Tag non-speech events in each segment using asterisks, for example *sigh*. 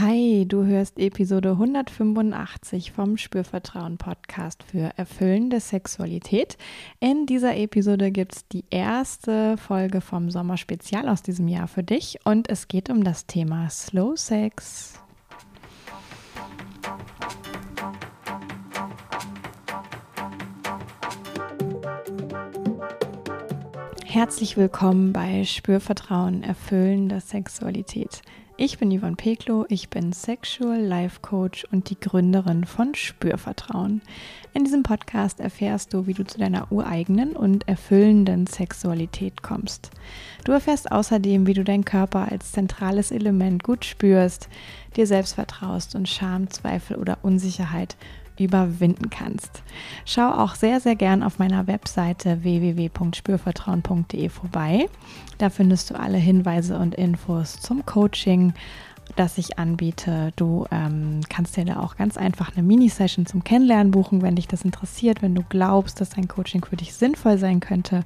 Hi, du hörst Episode 185 vom Spürvertrauen Podcast für erfüllende Sexualität. In dieser Episode gibt es die erste Folge vom Sommerspezial aus diesem Jahr für dich und es geht um das Thema Slow Sex. Herzlich willkommen bei Spürvertrauen erfüllende Sexualität. Ich bin Yvonne Peklo, ich bin Sexual Life Coach und die Gründerin von Spürvertrauen. In diesem Podcast erfährst du, wie du zu deiner ureigenen und erfüllenden Sexualität kommst. Du erfährst außerdem, wie du deinen Körper als zentrales Element gut spürst, dir selbst vertraust und Scham, Zweifel oder Unsicherheit überwinden kannst. Schau auch sehr, sehr gern auf meiner Webseite www.spürvertrauen.de vorbei. Da findest du alle Hinweise und Infos zum Coaching, das ich anbiete. Du ähm, kannst dir da auch ganz einfach eine Mini-Session zum Kennenlernen buchen, wenn dich das interessiert, wenn du glaubst, dass ein Coaching für dich sinnvoll sein könnte.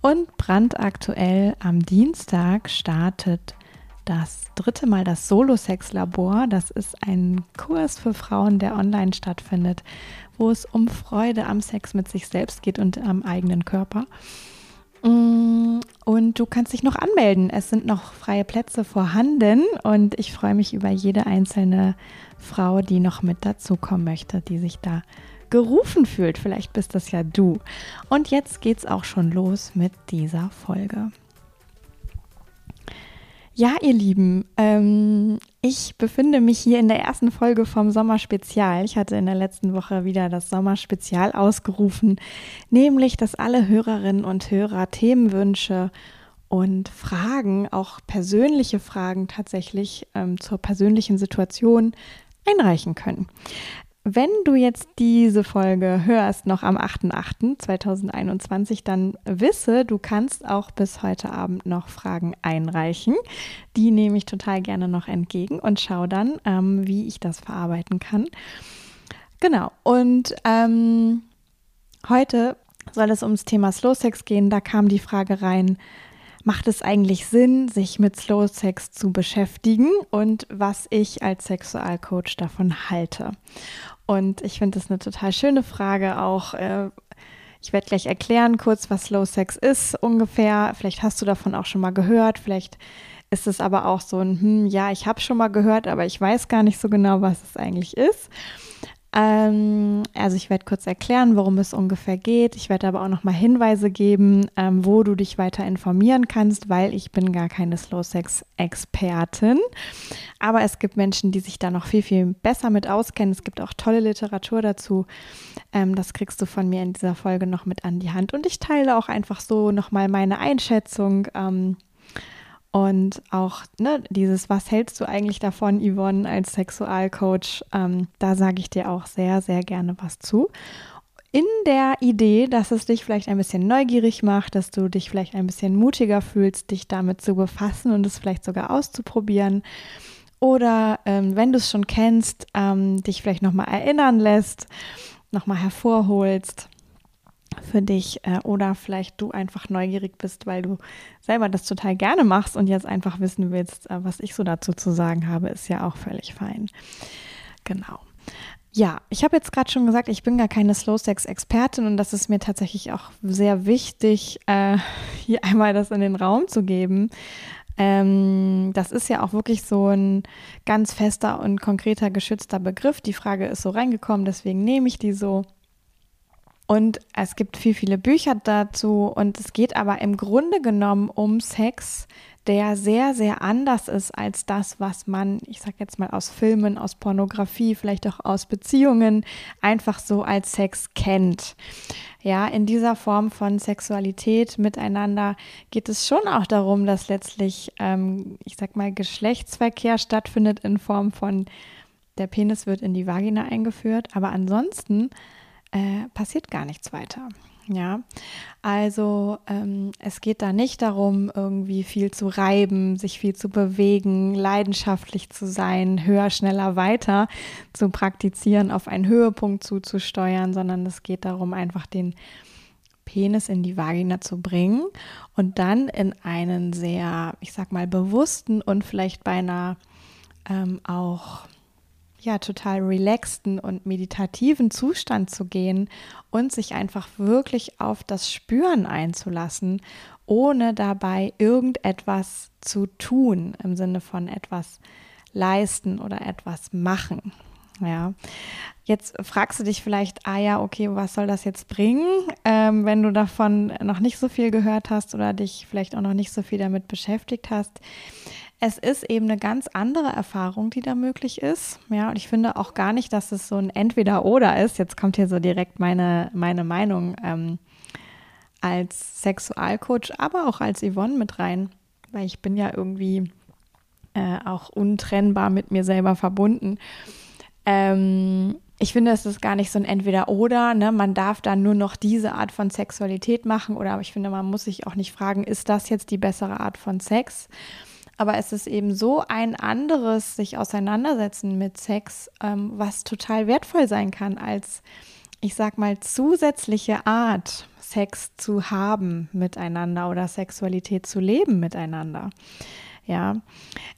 Und brandaktuell am Dienstag startet das dritte Mal das Solo-Sex-Labor. Das ist ein Kurs für Frauen, der online stattfindet, wo es um Freude am Sex mit sich selbst geht und am eigenen Körper. Mm, und du kannst dich noch anmelden. Es sind noch freie Plätze vorhanden und ich freue mich über jede einzelne Frau, die noch mit dazukommen möchte, die sich da gerufen fühlt. Vielleicht bist das ja du. Und jetzt geht's auch schon los mit dieser Folge. Ja, ihr Lieben, ähm, ich befinde mich hier in der ersten Folge vom Sommerspezial. Ich hatte in der letzten Woche wieder das Sommerspezial ausgerufen, nämlich, dass alle Hörerinnen und Hörer Themenwünsche und Fragen, auch persönliche Fragen tatsächlich ähm, zur persönlichen Situation einreichen können. Wenn du jetzt diese Folge hörst, noch am 8.8.2021, dann wisse, du kannst auch bis heute Abend noch Fragen einreichen. Die nehme ich total gerne noch entgegen und schaue dann, ähm, wie ich das verarbeiten kann. Genau, und ähm, heute soll es ums Thema Slow Sex gehen. Da kam die Frage rein, macht es eigentlich Sinn, sich mit Slow Sex zu beschäftigen und was ich als Sexualcoach davon halte. Und ich finde das eine total schöne Frage auch. Äh, ich werde gleich erklären kurz, was Slow Sex ist ungefähr. Vielleicht hast du davon auch schon mal gehört. Vielleicht ist es aber auch so ein, hm, ja, ich habe schon mal gehört, aber ich weiß gar nicht so genau, was es eigentlich ist. Ähm, also ich werde kurz erklären, worum es ungefähr geht. Ich werde aber auch noch mal Hinweise geben, ähm, wo du dich weiter informieren kannst, weil ich bin gar keine Slow Sex Expertin. Aber es gibt Menschen, die sich da noch viel viel besser mit auskennen. Es gibt auch tolle Literatur dazu. Ähm, das kriegst du von mir in dieser Folge noch mit an die Hand. Und ich teile auch einfach so noch mal meine Einschätzung. Ähm, und auch ne, dieses, was hältst du eigentlich davon, Yvonne, als Sexualcoach? Ähm, da sage ich dir auch sehr, sehr gerne was zu. In der Idee, dass es dich vielleicht ein bisschen neugierig macht, dass du dich vielleicht ein bisschen mutiger fühlst, dich damit zu befassen und es vielleicht sogar auszuprobieren. Oder ähm, wenn du es schon kennst, ähm, dich vielleicht nochmal erinnern lässt, nochmal hervorholst für dich äh, oder vielleicht du einfach neugierig bist, weil du selber das total gerne machst und jetzt einfach wissen willst, äh, was ich so dazu zu sagen habe, ist ja auch völlig fein. Genau. Ja, ich habe jetzt gerade schon gesagt, ich bin gar keine Slow-Sex-Expertin und das ist mir tatsächlich auch sehr wichtig, äh, *laughs* hier einmal das in den Raum zu geben. Ähm, das ist ja auch wirklich so ein ganz fester und konkreter geschützter Begriff. Die Frage ist so reingekommen, deswegen nehme ich die so. Und es gibt viel, viele Bücher dazu. Und es geht aber im Grunde genommen um Sex, der sehr, sehr anders ist als das, was man, ich sag jetzt mal aus Filmen, aus Pornografie, vielleicht auch aus Beziehungen, einfach so als Sex kennt. Ja, in dieser Form von Sexualität miteinander geht es schon auch darum, dass letztlich, ähm, ich sag mal, Geschlechtsverkehr stattfindet in Form von der Penis wird in die Vagina eingeführt. Aber ansonsten äh, passiert gar nichts weiter. Ja, also ähm, es geht da nicht darum, irgendwie viel zu reiben, sich viel zu bewegen, leidenschaftlich zu sein, höher, schneller, weiter zu praktizieren, auf einen Höhepunkt zuzusteuern, sondern es geht darum, einfach den Penis in die Vagina zu bringen und dann in einen sehr, ich sag mal, bewussten und vielleicht beinahe ähm, auch ja total relaxten und meditativen Zustand zu gehen und sich einfach wirklich auf das Spüren einzulassen, ohne dabei irgendetwas zu tun im Sinne von etwas leisten oder etwas machen. Ja, jetzt fragst du dich vielleicht, ah ja, okay, was soll das jetzt bringen, ähm, wenn du davon noch nicht so viel gehört hast oder dich vielleicht auch noch nicht so viel damit beschäftigt hast. Es ist eben eine ganz andere Erfahrung, die da möglich ist. Ja, und ich finde auch gar nicht, dass es so ein Entweder-Oder ist. Jetzt kommt hier so direkt meine, meine Meinung ähm, als Sexualcoach, aber auch als Yvonne mit rein, weil ich bin ja irgendwie äh, auch untrennbar mit mir selber verbunden. Ähm, ich finde, es ist gar nicht so ein Entweder-Oder. Ne? Man darf dann nur noch diese Art von Sexualität machen. Oder ich finde, man muss sich auch nicht fragen, ist das jetzt die bessere Art von Sex? Aber es ist eben so ein anderes sich auseinandersetzen mit Sex, ähm, was total wertvoll sein kann als, ich sag mal, zusätzliche Art, Sex zu haben miteinander oder Sexualität zu leben miteinander. Ja,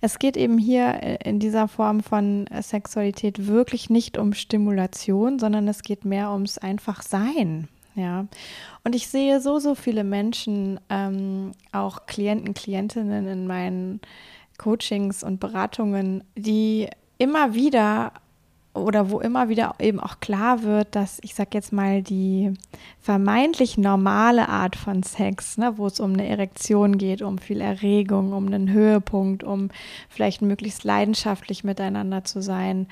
es geht eben hier äh, in dieser Form von Sexualität wirklich nicht um Stimulation, sondern es geht mehr ums einfach Sein. Ja, und ich sehe so, so viele Menschen, ähm, auch Klienten, Klientinnen in meinen Coachings und Beratungen, die immer wieder oder wo immer wieder eben auch klar wird, dass ich sag jetzt mal die vermeintlich normale Art von Sex, ne, wo es um eine Erektion geht, um viel Erregung, um einen Höhepunkt, um vielleicht möglichst leidenschaftlich miteinander zu sein,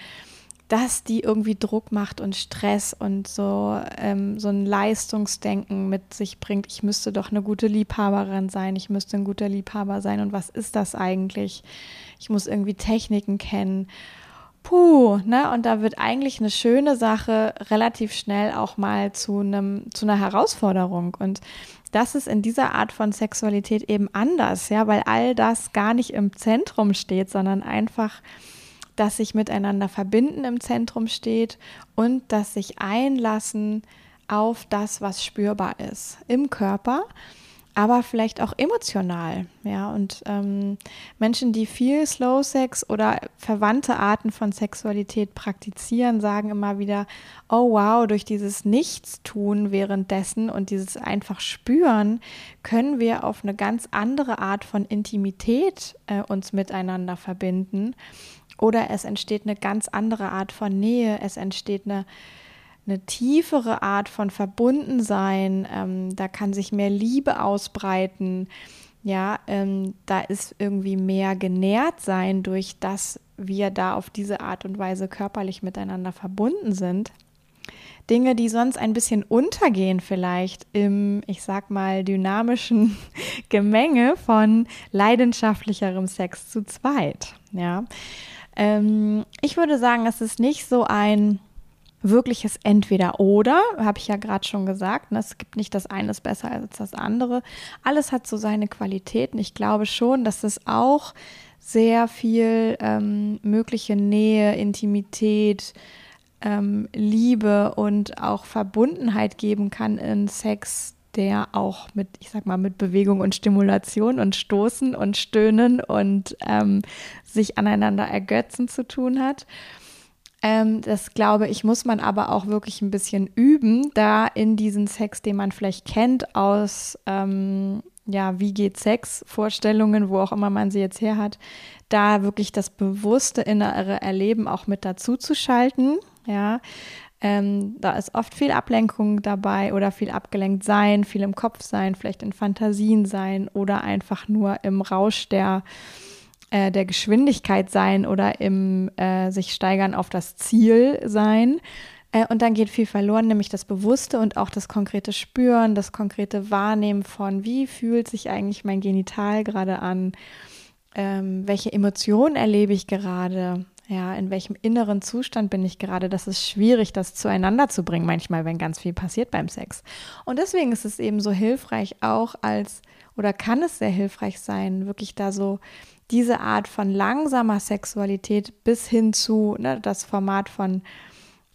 dass die irgendwie Druck macht und Stress und so ähm, so ein Leistungsdenken mit sich bringt. Ich müsste doch eine gute Liebhaberin sein, ich müsste ein guter Liebhaber sein und was ist das eigentlich? Ich muss irgendwie Techniken kennen puh, ne? Und da wird eigentlich eine schöne Sache relativ schnell auch mal zu einem, zu einer Herausforderung. Und das ist in dieser Art von Sexualität eben anders, ja, weil all das gar nicht im Zentrum steht, sondern einfach, dass sich miteinander verbinden im Zentrum steht und dass sich einlassen auf das, was spürbar ist im Körper aber vielleicht auch emotional. Ja, und ähm, Menschen, die viel Slow Sex oder verwandte Arten von Sexualität praktizieren, sagen immer wieder: Oh wow, durch dieses Nichtstun währenddessen und dieses einfach Spüren können wir auf eine ganz andere Art von Intimität äh, uns miteinander verbinden. Oder es entsteht eine ganz andere Art von Nähe, es entsteht eine eine tiefere Art von Verbundensein, ähm, da kann sich mehr Liebe ausbreiten, ja, ähm, da ist irgendwie mehr genährt sein durch das wir da auf diese Art und Weise körperlich miteinander verbunden sind. Dinge, die sonst ein bisschen untergehen vielleicht im, ich sag mal, dynamischen *laughs* Gemenge von leidenschaftlicherem Sex zu zweit. Ja, ähm, ich würde sagen, es ist nicht so ein wirkliches Entweder-Oder, habe ich ja gerade schon gesagt. Ne? Es gibt nicht das eine ist besser als das andere. Alles hat so seine Qualitäten. Ich glaube schon, dass es auch sehr viel ähm, mögliche Nähe, Intimität, ähm, Liebe und auch Verbundenheit geben kann in Sex, der auch mit, ich sag mal, mit Bewegung und Stimulation und Stoßen und Stöhnen und ähm, sich aneinander ergötzen zu tun hat. Ähm, das glaube ich, muss man aber auch wirklich ein bisschen üben, da in diesen Sex, den man vielleicht kennt aus, ähm, ja, wie geht Sex, Vorstellungen, wo auch immer man sie jetzt her hat, da wirklich das bewusste innere Erleben auch mit dazu zu schalten, ja. Ähm, da ist oft viel Ablenkung dabei oder viel abgelenkt sein, viel im Kopf sein, vielleicht in Fantasien sein oder einfach nur im Rausch der äh, der Geschwindigkeit sein oder im äh, sich steigern auf das Ziel sein. Äh, und dann geht viel verloren, nämlich das Bewusste und auch das konkrete Spüren, das konkrete Wahrnehmen von, wie fühlt sich eigentlich mein Genital gerade an, ähm, welche Emotionen erlebe ich gerade, ja, in welchem inneren Zustand bin ich gerade? Das ist schwierig, das zueinander zu bringen, manchmal, wenn ganz viel passiert beim Sex. Und deswegen ist es eben so hilfreich, auch als, oder kann es sehr hilfreich sein, wirklich da so diese Art von langsamer Sexualität bis hin zu ne, das Format von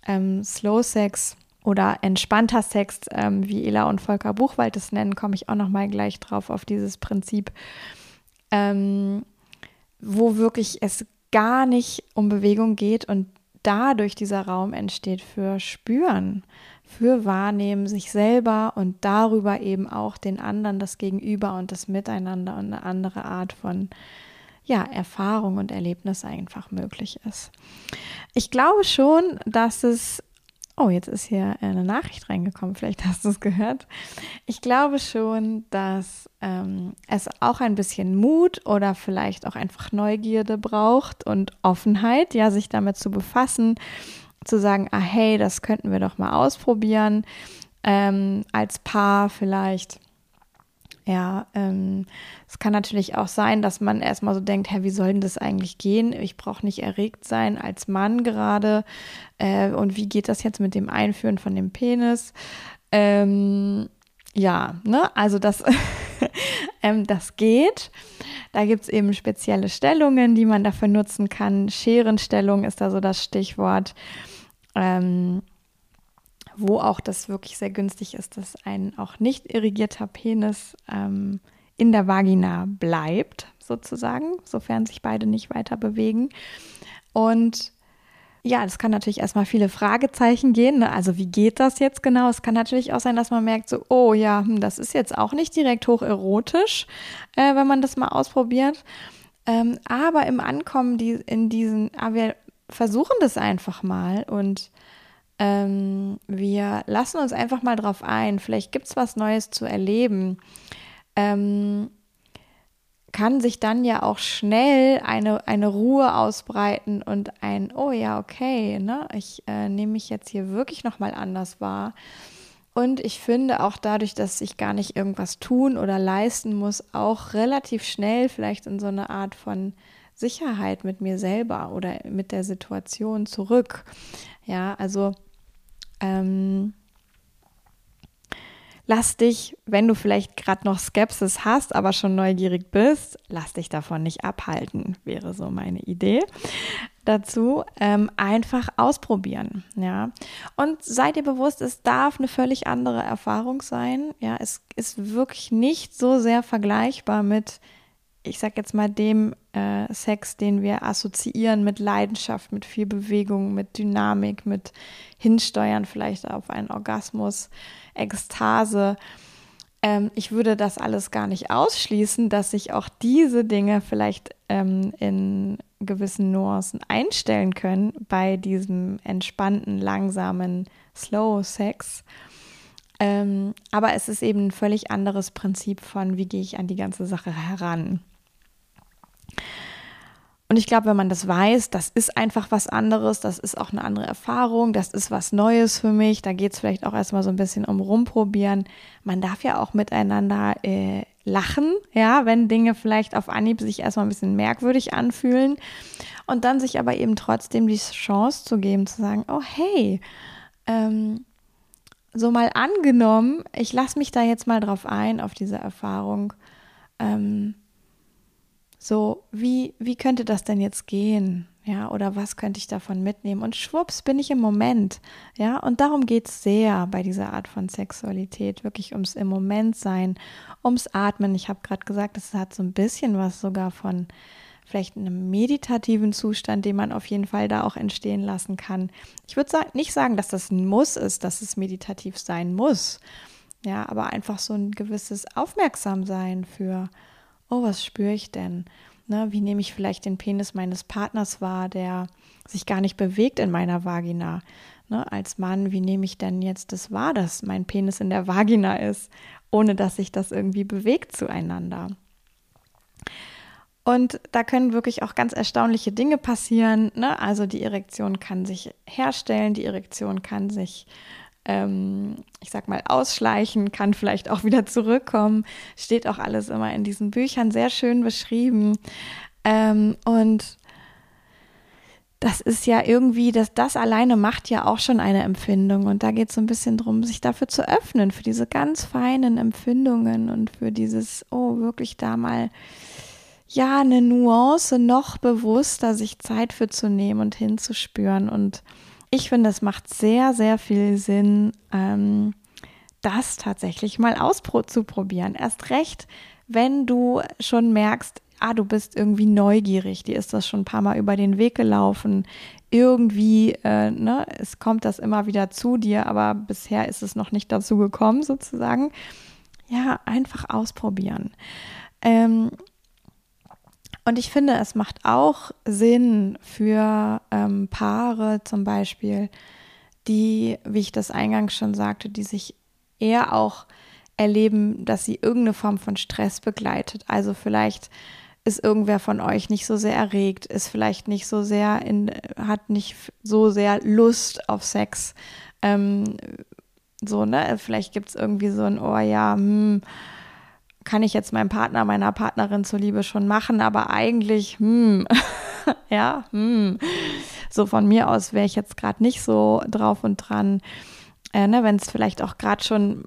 ähm, Slow Sex oder entspannter Sex, ähm, wie Ela und Volker Buchwald es nennen, komme ich auch noch mal gleich drauf auf dieses Prinzip, ähm, wo wirklich es gar nicht um Bewegung geht und dadurch dieser Raum entsteht für Spüren, für Wahrnehmen sich selber und darüber eben auch den anderen, das Gegenüber und das Miteinander und eine andere Art von ja, Erfahrung und Erlebnis einfach möglich ist. Ich glaube schon, dass es Oh, jetzt ist hier eine Nachricht reingekommen, vielleicht *laughs* hast du es gehört. Ich glaube schon, dass ähm, es auch ein bisschen Mut oder vielleicht auch einfach Neugierde braucht und Offenheit, ja, sich damit zu befassen, zu sagen, ah hey, das könnten wir doch mal ausprobieren, ähm, als Paar vielleicht ja, ähm, es kann natürlich auch sein, dass man erstmal so denkt, hä, wie soll denn das eigentlich gehen? Ich brauche nicht erregt sein als Mann gerade. Äh, und wie geht das jetzt mit dem Einführen von dem Penis? Ähm, ja, ne, also das, *laughs* ähm, das geht. Da gibt es eben spezielle Stellungen, die man dafür nutzen kann. Scherenstellung ist da so das Stichwort. Ähm, wo auch das wirklich sehr günstig ist, dass ein auch nicht irrigierter Penis ähm, in der Vagina bleibt, sozusagen, sofern sich beide nicht weiter bewegen. Und ja, das kann natürlich erstmal viele Fragezeichen gehen. Ne? Also wie geht das jetzt genau? Es kann natürlich auch sein, dass man merkt, so, oh ja, hm, das ist jetzt auch nicht direkt hocherotisch, äh, wenn man das mal ausprobiert. Ähm, aber im Ankommen die, in diesen, aber ah, wir versuchen das einfach mal und ähm, wir lassen uns einfach mal drauf ein. Vielleicht gibt es was Neues zu erleben. Ähm, kann sich dann ja auch schnell eine, eine Ruhe ausbreiten und ein, oh ja, okay, ne, ich äh, nehme mich jetzt hier wirklich nochmal anders wahr. Und ich finde auch dadurch, dass ich gar nicht irgendwas tun oder leisten muss, auch relativ schnell vielleicht in so eine Art von Sicherheit mit mir selber oder mit der Situation zurück. Ja, also ähm, lass dich, wenn du vielleicht gerade noch Skepsis hast, aber schon neugierig bist, lass dich davon nicht abhalten, wäre so meine Idee dazu. Ähm, einfach ausprobieren, ja. Und seid ihr bewusst, es darf eine völlig andere Erfahrung sein. Ja, es ist wirklich nicht so sehr vergleichbar mit ich sag jetzt mal, dem äh, Sex, den wir assoziieren mit Leidenschaft, mit viel Bewegung, mit Dynamik, mit Hinsteuern vielleicht auf einen Orgasmus, Ekstase. Ähm, ich würde das alles gar nicht ausschließen, dass sich auch diese Dinge vielleicht ähm, in gewissen Nuancen einstellen können bei diesem entspannten, langsamen Slow Sex. Ähm, aber es ist eben ein völlig anderes Prinzip von, wie gehe ich an die ganze Sache heran. Und ich glaube, wenn man das weiß, das ist einfach was anderes, das ist auch eine andere Erfahrung, das ist was Neues für mich. Da geht es vielleicht auch erstmal so ein bisschen um rumprobieren. Man darf ja auch miteinander äh, lachen, ja, wenn Dinge vielleicht auf Anhieb sich erstmal ein bisschen merkwürdig anfühlen. Und dann sich aber eben trotzdem die Chance zu geben, zu sagen, oh hey, ähm, so mal angenommen, ich lasse mich da jetzt mal drauf ein, auf diese Erfahrung. Ähm, so, wie, wie könnte das denn jetzt gehen? Ja, oder was könnte ich davon mitnehmen? Und schwupps bin ich im Moment. Ja, und darum geht es sehr bei dieser Art von Sexualität. Wirklich ums im Moment sein, ums Atmen. Ich habe gerade gesagt, es hat so ein bisschen was sogar von vielleicht einem meditativen Zustand, den man auf jeden Fall da auch entstehen lassen kann. Ich würde sa nicht sagen, dass das ein Muss ist, dass es meditativ sein muss. Ja, aber einfach so ein gewisses Aufmerksamsein für oh, was spüre ich denn? Ne, wie nehme ich vielleicht den Penis meines Partners wahr, der sich gar nicht bewegt in meiner Vagina? Ne, als Mann, wie nehme ich denn jetzt das wahr, dass mein Penis in der Vagina ist, ohne dass sich das irgendwie bewegt zueinander? Und da können wirklich auch ganz erstaunliche Dinge passieren. Ne? Also die Erektion kann sich herstellen, die Erektion kann sich ähm, ich sag mal, ausschleichen, kann vielleicht auch wieder zurückkommen. Steht auch alles immer in diesen Büchern sehr schön beschrieben. Ähm, und das ist ja irgendwie, das, das alleine macht ja auch schon eine Empfindung. Und da geht es so ein bisschen darum, sich dafür zu öffnen, für diese ganz feinen Empfindungen und für dieses, oh, wirklich da mal, ja, eine Nuance noch bewusster sich Zeit für zu nehmen und hinzuspüren und ich finde, es macht sehr, sehr viel Sinn, ähm, das tatsächlich mal auszuprobieren. Erst recht, wenn du schon merkst, ah, du bist irgendwie neugierig, die ist das schon ein paar Mal über den Weg gelaufen. Irgendwie, äh, ne, es kommt das immer wieder zu dir, aber bisher ist es noch nicht dazu gekommen, sozusagen. Ja, einfach ausprobieren. Ähm, und ich finde, es macht auch Sinn für ähm, Paare zum Beispiel, die, wie ich das eingangs schon sagte, die sich eher auch erleben, dass sie irgendeine Form von Stress begleitet. Also vielleicht ist irgendwer von euch nicht so sehr erregt, ist vielleicht nicht so sehr in, hat nicht so sehr Lust auf Sex. Ähm, so, ne? Vielleicht gibt es irgendwie so ein, oh ja, hm, kann ich jetzt meinem Partner, meiner Partnerin zuliebe schon machen, aber eigentlich, hm, *laughs* ja, hm. So von mir aus wäre ich jetzt gerade nicht so drauf und dran. Äh, ne, Wenn es vielleicht auch gerade schon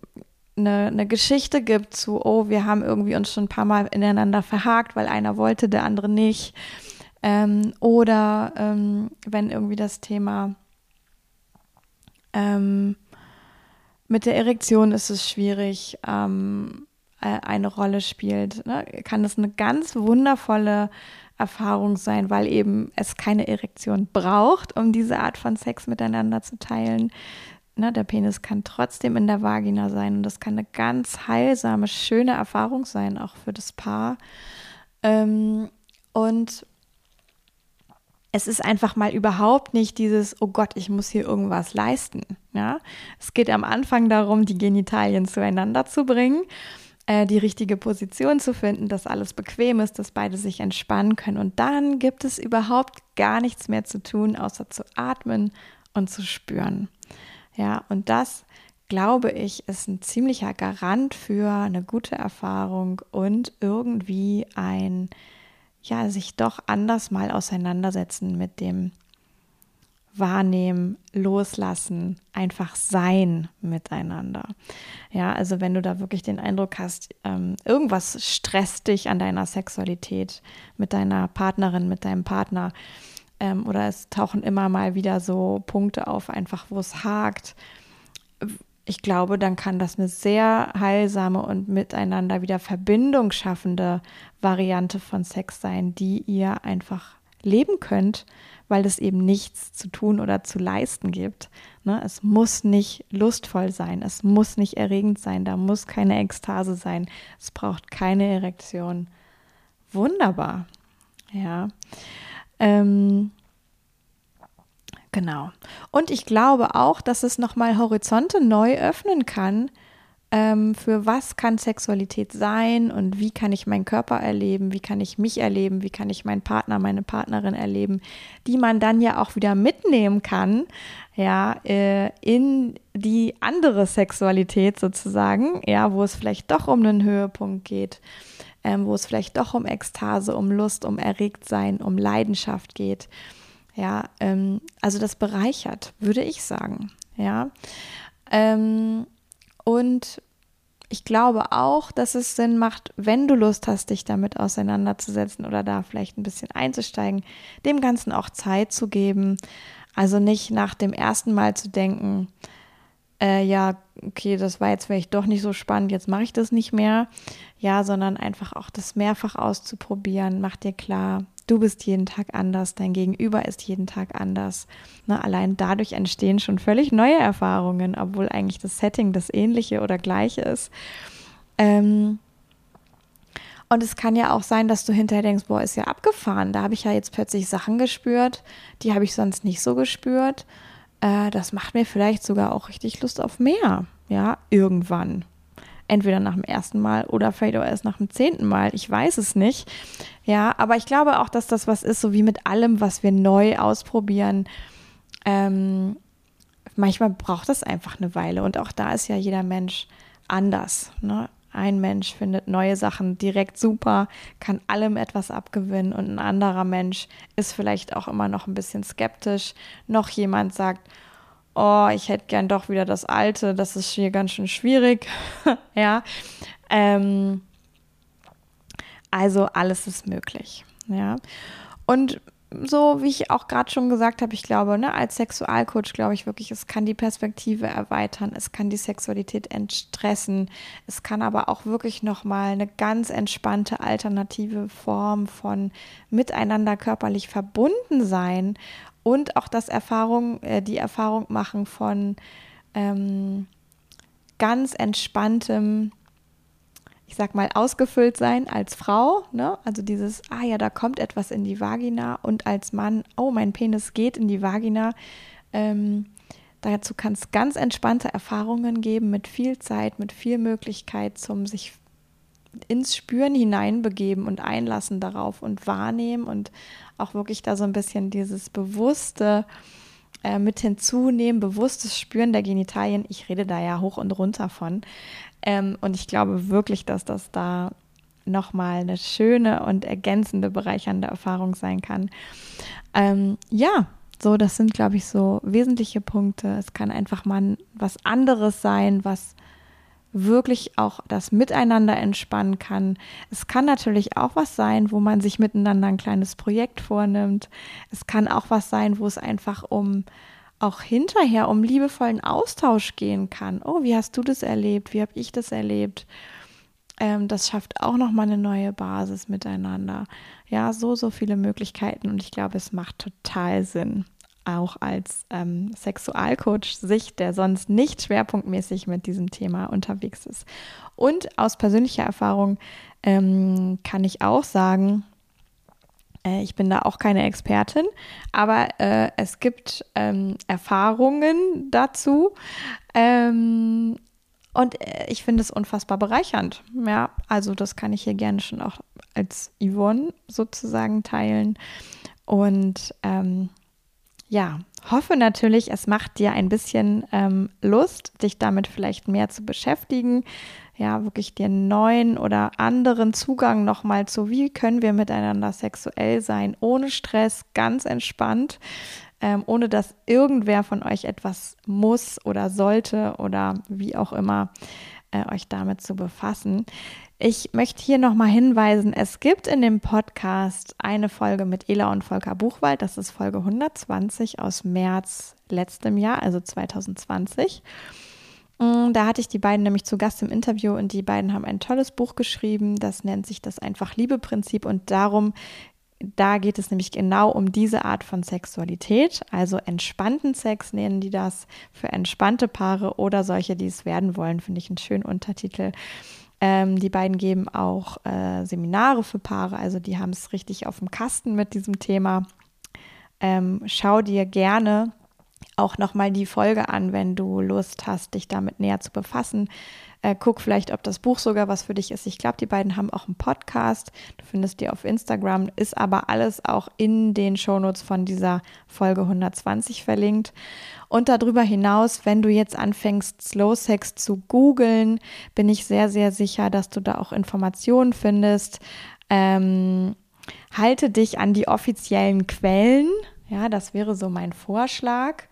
eine, eine Geschichte gibt zu, oh, wir haben irgendwie uns schon ein paar Mal ineinander verhakt, weil einer wollte, der andere nicht. Ähm, oder ähm, wenn irgendwie das Thema ähm, mit der Erektion ist es schwierig, ähm, äh, eine Rolle spielt, ne? kann das eine ganz wundervolle Erfahrung sein, weil eben es keine Erektion braucht, um diese Art von Sex miteinander zu teilen, Ne, der Penis kann trotzdem in der Vagina sein und das kann eine ganz heilsame, schöne Erfahrung sein, auch für das Paar. Ähm, und es ist einfach mal überhaupt nicht dieses, oh Gott, ich muss hier irgendwas leisten. Ja? Es geht am Anfang darum, die Genitalien zueinander zu bringen, äh, die richtige Position zu finden, dass alles bequem ist, dass beide sich entspannen können. Und dann gibt es überhaupt gar nichts mehr zu tun, außer zu atmen und zu spüren. Ja, und das, glaube ich, ist ein ziemlicher Garant für eine gute Erfahrung und irgendwie ein, ja, sich doch anders mal auseinandersetzen mit dem Wahrnehmen, Loslassen, einfach sein miteinander. Ja, also wenn du da wirklich den Eindruck hast, ähm, irgendwas stresst dich an deiner Sexualität mit deiner Partnerin, mit deinem Partner, ähm, oder es tauchen immer mal wieder so Punkte auf, einfach wo es hakt. Ich glaube, dann kann das eine sehr heilsame und miteinander wieder Verbindung schaffende Variante von Sex sein, die ihr einfach leben könnt, weil es eben nichts zu tun oder zu leisten gibt. Ne? Es muss nicht lustvoll sein, es muss nicht erregend sein, da muss keine Ekstase sein, es braucht keine Erektion. Wunderbar. Ja. Ähm, genau. Und ich glaube auch, dass es nochmal Horizonte neu öffnen kann, ähm, für was kann Sexualität sein und wie kann ich meinen Körper erleben, wie kann ich mich erleben, wie kann ich meinen Partner, meine Partnerin erleben, die man dann ja auch wieder mitnehmen kann, ja, äh, in die andere Sexualität sozusagen, ja, wo es vielleicht doch um einen Höhepunkt geht ähm, wo es vielleicht doch um Ekstase, um Lust, um Erregtsein, um Leidenschaft geht. Ja, ähm, also das bereichert, würde ich sagen. Ja, ähm, und ich glaube auch, dass es Sinn macht, wenn du Lust hast, dich damit auseinanderzusetzen oder da vielleicht ein bisschen einzusteigen, dem Ganzen auch Zeit zu geben. Also nicht nach dem ersten Mal zu denken, äh, ja, okay, das war jetzt vielleicht doch nicht so spannend, jetzt mache ich das nicht mehr. Ja, sondern einfach auch das mehrfach auszuprobieren. Mach dir klar, du bist jeden Tag anders, dein Gegenüber ist jeden Tag anders. Ne, allein dadurch entstehen schon völlig neue Erfahrungen, obwohl eigentlich das Setting das ähnliche oder gleiche ist. Ähm, und es kann ja auch sein, dass du hinterher denkst, boah, ist ja abgefahren. Da habe ich ja jetzt plötzlich Sachen gespürt, die habe ich sonst nicht so gespürt äh, das macht mir vielleicht sogar auch richtig Lust auf mehr. Ja, irgendwann. Entweder nach dem ersten Mal oder vielleicht auch erst nach dem zehnten Mal. Ich weiß es nicht. Ja, aber ich glaube auch, dass das was ist, so wie mit allem, was wir neu ausprobieren. Ähm, manchmal braucht es einfach eine Weile. Und auch da ist ja jeder Mensch anders. Ne? Ein Mensch findet neue Sachen direkt super, kann allem etwas abgewinnen und ein anderer Mensch ist vielleicht auch immer noch ein bisschen skeptisch. Noch jemand sagt, oh, ich hätte gern doch wieder das Alte, das ist hier ganz schön schwierig. *laughs* ja. Ähm, also alles ist möglich. Ja. Und so, wie ich auch gerade schon gesagt habe, ich glaube, ne, als Sexualcoach glaube ich wirklich, es kann die Perspektive erweitern, es kann die Sexualität entstressen, es kann aber auch wirklich nochmal eine ganz entspannte alternative Form von miteinander körperlich verbunden sein und auch das Erfahrung, äh, die Erfahrung machen von ähm, ganz entspanntem ich sag mal, ausgefüllt sein als Frau, ne? Also dieses, ah ja, da kommt etwas in die Vagina und als Mann, oh, mein Penis geht in die Vagina. Ähm, dazu kann es ganz entspannte Erfahrungen geben mit viel Zeit, mit viel Möglichkeit zum sich ins Spüren hineinbegeben und einlassen darauf und wahrnehmen und auch wirklich da so ein bisschen dieses bewusste äh, mit hinzunehmen, bewusstes Spüren der Genitalien. Ich rede da ja hoch und runter von. Ähm, und ich glaube wirklich, dass das da nochmal eine schöne und ergänzende, bereichernde Erfahrung sein kann. Ähm, ja, so, das sind, glaube ich, so wesentliche Punkte. Es kann einfach mal was anderes sein, was wirklich auch das Miteinander entspannen kann. Es kann natürlich auch was sein, wo man sich miteinander ein kleines Projekt vornimmt. Es kann auch was sein, wo es einfach um auch hinterher um liebevollen Austausch gehen kann. Oh, wie hast du das erlebt? Wie habe ich das erlebt? Ähm, das schafft auch nochmal eine neue Basis miteinander. Ja, so, so viele Möglichkeiten und ich glaube, es macht total Sinn, auch als ähm, Sexualcoach sich, der sonst nicht schwerpunktmäßig mit diesem Thema unterwegs ist. Und aus persönlicher Erfahrung ähm, kann ich auch sagen, äh, ich bin da auch keine Expertin, aber äh, es gibt ähm, Erfahrungen dazu. Ähm, und äh, ich finde es unfassbar bereichernd. Ja, also das kann ich hier gerne schon auch als Yvonne sozusagen teilen. Und ähm, ja, hoffe natürlich, es macht dir ein bisschen ähm, Lust, dich damit vielleicht mehr zu beschäftigen, ja, wirklich den neuen oder anderen Zugang nochmal zu, wie können wir miteinander sexuell sein, ohne Stress, ganz entspannt, ähm, ohne dass irgendwer von euch etwas muss oder sollte oder wie auch immer äh, euch damit zu befassen. Ich möchte hier nochmal hinweisen, es gibt in dem Podcast eine Folge mit Ela und Volker Buchwald, das ist Folge 120 aus März letztem Jahr, also 2020. Mm, da hatte ich die beiden nämlich zu Gast im Interview und die beiden haben ein tolles Buch geschrieben, das nennt sich das Einfach-Liebe-Prinzip und darum, da geht es nämlich genau um diese Art von Sexualität, also entspannten Sex nennen die das für entspannte Paare oder solche, die es werden wollen, finde ich einen schönen Untertitel. Ähm, die beiden geben auch äh, Seminare für Paare, also die haben es richtig auf dem Kasten mit diesem Thema. Ähm, schau dir gerne auch nochmal die Folge an, wenn du Lust hast, dich damit näher zu befassen. Äh, guck vielleicht, ob das Buch sogar was für dich ist. Ich glaube, die beiden haben auch einen Podcast. Du findest die auf Instagram, ist aber alles auch in den Shownotes von dieser Folge 120 verlinkt. Und darüber hinaus, wenn du jetzt anfängst, Slow Sex zu googeln, bin ich sehr, sehr sicher, dass du da auch Informationen findest. Ähm, halte dich an die offiziellen Quellen. Ja, das wäre so mein Vorschlag.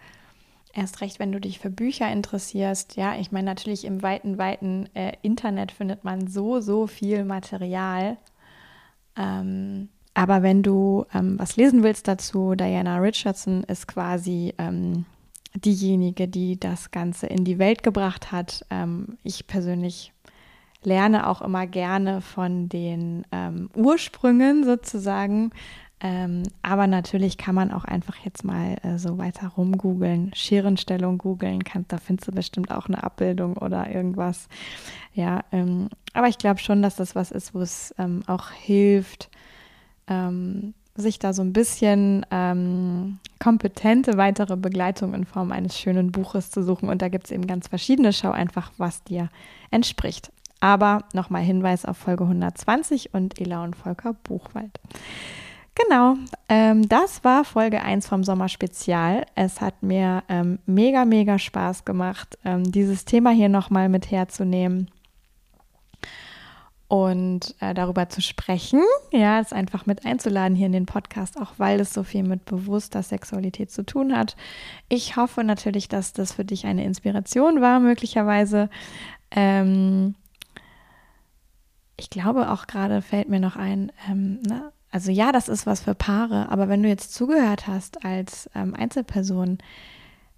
Erst recht, wenn du dich für Bücher interessierst. Ja, ich meine, natürlich im weiten, weiten äh, Internet findet man so, so viel Material. Ähm, aber wenn du ähm, was lesen willst dazu, Diana Richardson ist quasi ähm, diejenige, die das Ganze in die Welt gebracht hat. Ähm, ich persönlich lerne auch immer gerne von den ähm, Ursprüngen sozusagen. Ähm, aber natürlich kann man auch einfach jetzt mal äh, so weiter rumgoogeln, Scherenstellung googeln, da findest du bestimmt auch eine Abbildung oder irgendwas. Ja, ähm, aber ich glaube schon, dass das was ist, wo es ähm, auch hilft, ähm, sich da so ein bisschen ähm, kompetente weitere Begleitung in Form eines schönen Buches zu suchen. Und da gibt es eben ganz verschiedene. Schau einfach, was dir entspricht. Aber nochmal Hinweis auf Folge 120 und Ela und Volker Buchwald. Genau, ähm, das war Folge 1 vom Sommerspezial. Es hat mir ähm, mega, mega Spaß gemacht, ähm, dieses Thema hier nochmal mit herzunehmen und äh, darüber zu sprechen. Ja, es einfach mit einzuladen hier in den Podcast, auch weil es so viel mit bewusster Sexualität zu tun hat. Ich hoffe natürlich, dass das für dich eine Inspiration war, möglicherweise. Ähm, ich glaube auch gerade fällt mir noch ein, ne? Also ja, das ist was für Paare, aber wenn du jetzt zugehört hast als ähm, Einzelperson,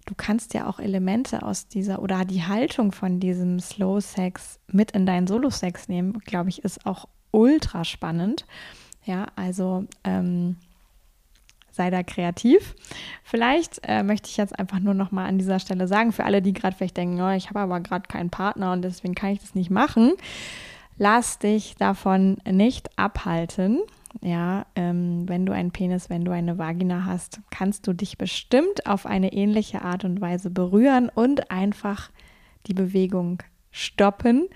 du kannst ja auch Elemente aus dieser oder die Haltung von diesem Slow Sex mit in deinen Solo-Sex nehmen, glaube ich, ist auch ultra spannend. Ja, also ähm, sei da kreativ. Vielleicht äh, möchte ich jetzt einfach nur noch mal an dieser Stelle sagen, für alle, die gerade vielleicht denken, oh, ich habe aber gerade keinen Partner und deswegen kann ich das nicht machen, lass dich davon nicht abhalten. Ja, ähm, wenn du einen Penis, wenn du eine Vagina hast, kannst du dich bestimmt auf eine ähnliche Art und Weise berühren und einfach die Bewegung stoppen,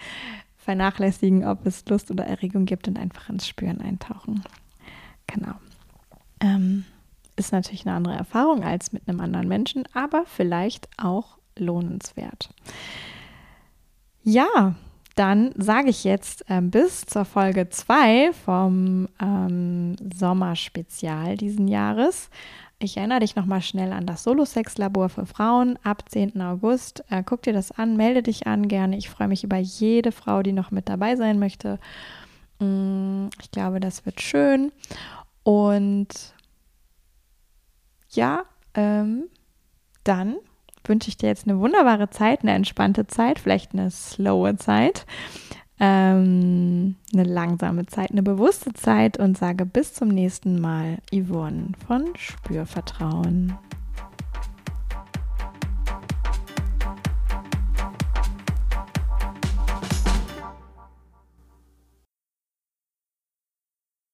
vernachlässigen, ob es Lust oder Erregung gibt und einfach ins Spüren eintauchen. Genau. Ähm, ist natürlich eine andere Erfahrung als mit einem anderen Menschen, aber vielleicht auch lohnenswert. Ja, dann sage ich jetzt äh, bis zur Folge 2 vom ähm, Sommerspezial diesen Jahres. Ich erinnere dich nochmal schnell an das Solo-Sex-Labor für Frauen ab 10. August. Äh, guck dir das an, melde dich an gerne. Ich freue mich über jede Frau, die noch mit dabei sein möchte. Mm, ich glaube, das wird schön. Und ja, ähm, dann wünsche ich dir jetzt eine wunderbare Zeit, eine entspannte Zeit, vielleicht eine slowe Zeit, ähm, eine langsame Zeit, eine bewusste Zeit und sage bis zum nächsten Mal, Yvonne von Spürvertrauen.